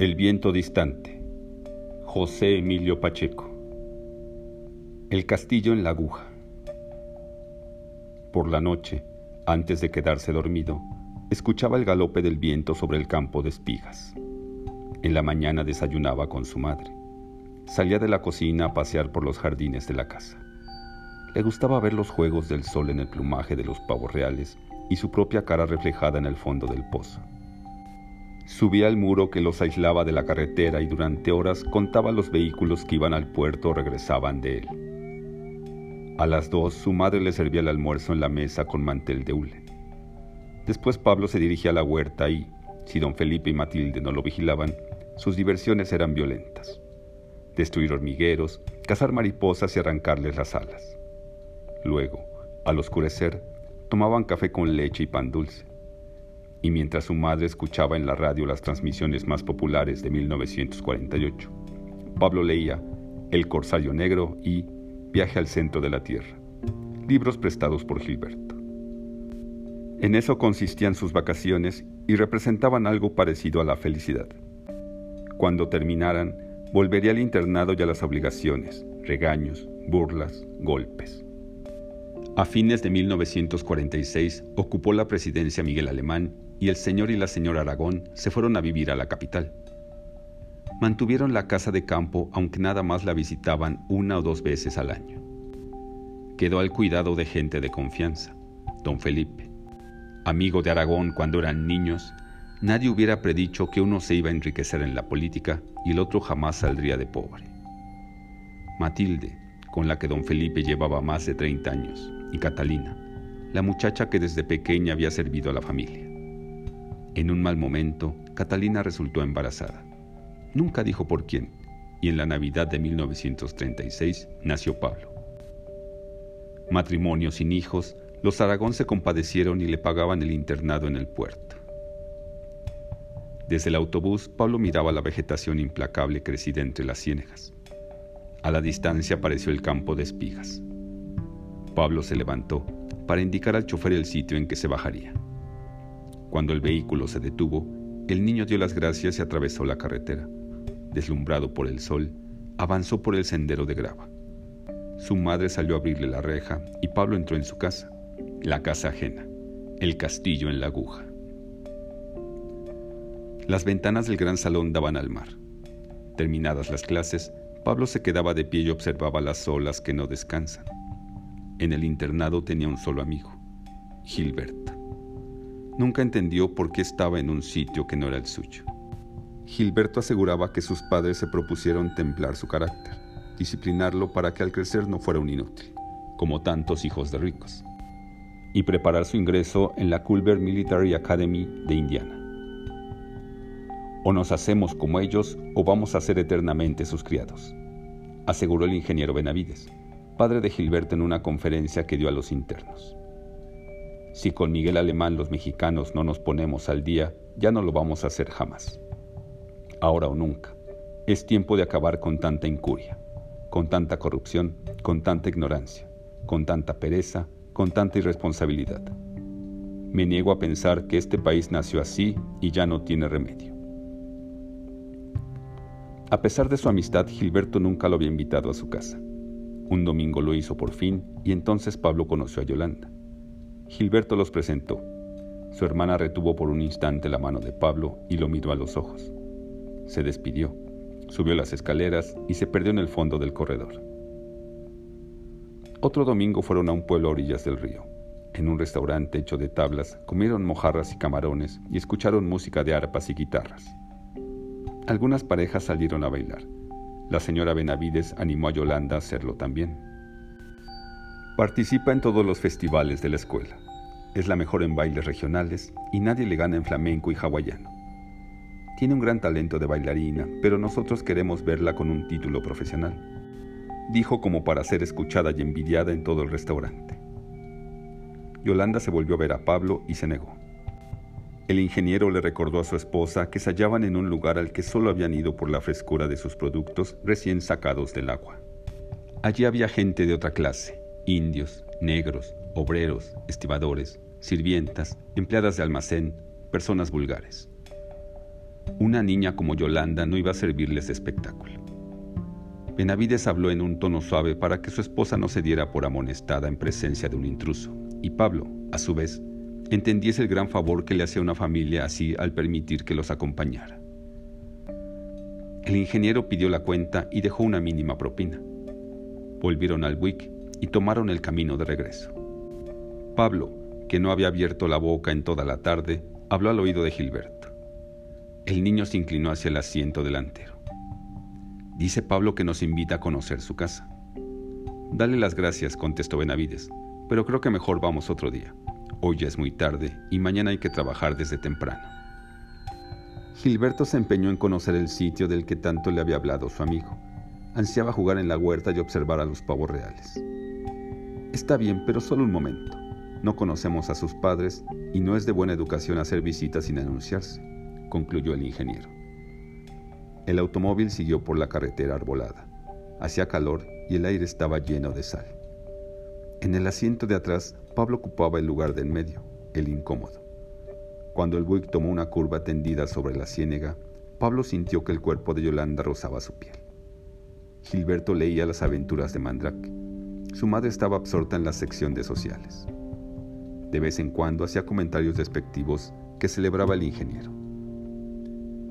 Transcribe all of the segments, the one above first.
El viento distante. José Emilio Pacheco. El castillo en la aguja. Por la noche, antes de quedarse dormido, escuchaba el galope del viento sobre el campo de espigas. En la mañana desayunaba con su madre. Salía de la cocina a pasear por los jardines de la casa. Le gustaba ver los juegos del sol en el plumaje de los pavos reales y su propia cara reflejada en el fondo del pozo. Subía al muro que los aislaba de la carretera y durante horas contaba los vehículos que iban al puerto o regresaban de él. A las dos su madre le servía el almuerzo en la mesa con mantel de hule. Después Pablo se dirigía a la huerta y, si don Felipe y Matilde no lo vigilaban, sus diversiones eran violentas. Destruir hormigueros, cazar mariposas y arrancarles las alas. Luego, al oscurecer, tomaban café con leche y pan dulce. Y mientras su madre escuchaba en la radio las transmisiones más populares de 1948, Pablo leía El Corsario Negro y Viaje al Centro de la Tierra, libros prestados por Gilberto. En eso consistían sus vacaciones y representaban algo parecido a la felicidad. Cuando terminaran, volvería al internado y a las obligaciones, regaños, burlas, golpes. A fines de 1946 ocupó la presidencia Miguel Alemán y el señor y la señora Aragón se fueron a vivir a la capital. Mantuvieron la casa de campo aunque nada más la visitaban una o dos veces al año. Quedó al cuidado de gente de confianza, don Felipe. Amigo de Aragón cuando eran niños, nadie hubiera predicho que uno se iba a enriquecer en la política y el otro jamás saldría de pobre. Matilde, con la que don Felipe llevaba más de 30 años, y Catalina, la muchacha que desde pequeña había servido a la familia. En un mal momento, Catalina resultó embarazada. Nunca dijo por quién, y en la Navidad de 1936 nació Pablo. Matrimonio sin hijos, los Aragón se compadecieron y le pagaban el internado en el puerto. Desde el autobús, Pablo miraba la vegetación implacable crecida entre las ciénegas. A la distancia apareció el campo de espigas. Pablo se levantó para indicar al chofer el sitio en que se bajaría. Cuando el vehículo se detuvo, el niño dio las gracias y atravesó la carretera. Deslumbrado por el sol, avanzó por el sendero de grava. Su madre salió a abrirle la reja y Pablo entró en su casa, la casa ajena, el castillo en la aguja. Las ventanas del gran salón daban al mar. Terminadas las clases, Pablo se quedaba de pie y observaba las olas que no descansan. En el internado tenía un solo amigo, Gilberto. Nunca entendió por qué estaba en un sitio que no era el suyo. Gilberto aseguraba que sus padres se propusieron templar su carácter, disciplinarlo para que al crecer no fuera un inútil, como tantos hijos de ricos, y preparar su ingreso en la Culver Military Academy de Indiana. O nos hacemos como ellos o vamos a ser eternamente sus criados, aseguró el ingeniero Benavides, padre de Gilberto en una conferencia que dio a los internos. Si con Miguel Alemán los mexicanos no nos ponemos al día, ya no lo vamos a hacer jamás. Ahora o nunca. Es tiempo de acabar con tanta incuria, con tanta corrupción, con tanta ignorancia, con tanta pereza, con tanta irresponsabilidad. Me niego a pensar que este país nació así y ya no tiene remedio. A pesar de su amistad, Gilberto nunca lo había invitado a su casa. Un domingo lo hizo por fin y entonces Pablo conoció a Yolanda. Gilberto los presentó. Su hermana retuvo por un instante la mano de Pablo y lo miró a los ojos. Se despidió, subió las escaleras y se perdió en el fondo del corredor. Otro domingo fueron a un pueblo a orillas del río. En un restaurante hecho de tablas comieron mojarras y camarones y escucharon música de arpas y guitarras. Algunas parejas salieron a bailar. La señora Benavides animó a Yolanda a hacerlo también. Participa en todos los festivales de la escuela. Es la mejor en bailes regionales y nadie le gana en flamenco y hawaiano. Tiene un gran talento de bailarina, pero nosotros queremos verla con un título profesional, dijo como para ser escuchada y envidiada en todo el restaurante. Yolanda se volvió a ver a Pablo y se negó. El ingeniero le recordó a su esposa que se hallaban en un lugar al que solo habían ido por la frescura de sus productos recién sacados del agua. Allí había gente de otra clase, indios, negros, obreros, estibadores, sirvientas, empleadas de almacén, personas vulgares. Una niña como Yolanda no iba a servirles de espectáculo. Benavides habló en un tono suave para que su esposa no se diera por amonestada en presencia de un intruso, y Pablo, a su vez, entendiese el gran favor que le hacía una familia así al permitir que los acompañara. El ingeniero pidió la cuenta y dejó una mínima propina. Volvieron al Wick y tomaron el camino de regreso. Pablo, que no había abierto la boca en toda la tarde, habló al oído de Gilberto. El niño se inclinó hacia el asiento delantero. Dice Pablo que nos invita a conocer su casa. Dale las gracias, contestó Benavides, pero creo que mejor vamos otro día. Hoy ya es muy tarde y mañana hay que trabajar desde temprano. Gilberto se empeñó en conocer el sitio del que tanto le había hablado su amigo. Ansiaba jugar en la huerta y observar a los pavos reales. Está bien, pero solo un momento. No conocemos a sus padres y no es de buena educación hacer visitas sin anunciarse, concluyó el ingeniero. El automóvil siguió por la carretera arbolada. Hacía calor y el aire estaba lleno de sal. En el asiento de atrás, Pablo ocupaba el lugar del medio, el incómodo. Cuando el Buick tomó una curva tendida sobre la ciénega, Pablo sintió que el cuerpo de Yolanda rozaba su piel. Gilberto leía las aventuras de Mandrake. Su madre estaba absorta en la sección de sociales. De vez en cuando hacía comentarios despectivos que celebraba el ingeniero.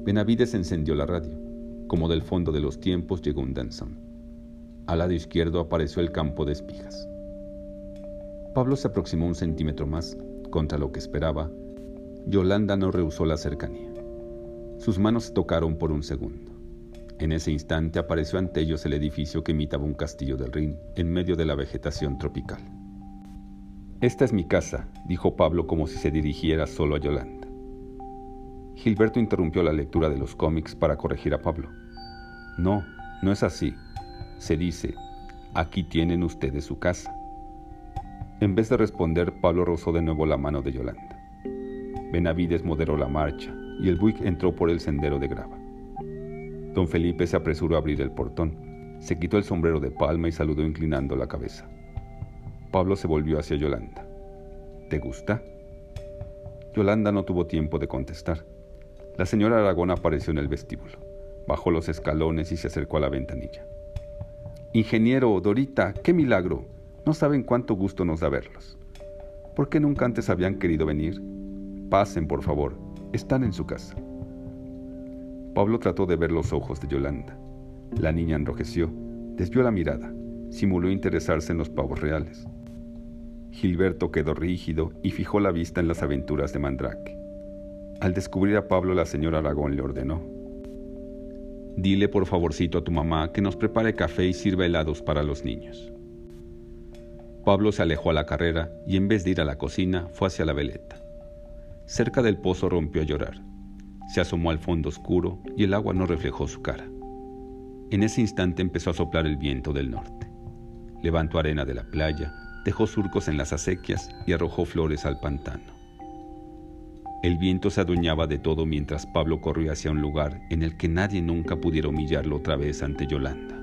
Benavides encendió la radio. Como del fondo de los tiempos llegó un danzón. Al lado izquierdo apareció el campo de espigas. Pablo se aproximó un centímetro más, contra lo que esperaba. Yolanda no rehusó la cercanía. Sus manos se tocaron por un segundo. En ese instante apareció ante ellos el edificio que imitaba un castillo del Rin en medio de la vegetación tropical. Esta es mi casa, dijo Pablo como si se dirigiera solo a Yolanda. Gilberto interrumpió la lectura de los cómics para corregir a Pablo. No, no es así. Se dice, aquí tienen ustedes su casa. En vez de responder, Pablo rozó de nuevo la mano de Yolanda. Benavides moderó la marcha y el Buick entró por el sendero de grava. Don Felipe se apresuró a abrir el portón, se quitó el sombrero de palma y saludó inclinando la cabeza. Pablo se volvió hacia Yolanda. ¿Te gusta? Yolanda no tuvo tiempo de contestar. La señora Aragón apareció en el vestíbulo, bajó los escalones y se acercó a la ventanilla. Ingeniero, Dorita, qué milagro. No saben cuánto gusto nos da verlos. ¿Por qué nunca antes habían querido venir? Pasen, por favor. Están en su casa. Pablo trató de ver los ojos de Yolanda. La niña enrojeció, desvió la mirada, simuló interesarse en los pavos reales. Gilberto quedó rígido y fijó la vista en las aventuras de Mandrake. Al descubrir a Pablo, la señora Aragón le ordenó. Dile por favorcito a tu mamá que nos prepare café y sirva helados para los niños. Pablo se alejó a la carrera y en vez de ir a la cocina fue hacia la veleta. Cerca del pozo rompió a llorar. Se asomó al fondo oscuro y el agua no reflejó su cara. En ese instante empezó a soplar el viento del norte. Levantó arena de la playa dejó surcos en las acequias y arrojó flores al pantano. El viento se adueñaba de todo mientras Pablo corrió hacia un lugar en el que nadie nunca pudiera humillarlo otra vez ante Yolanda.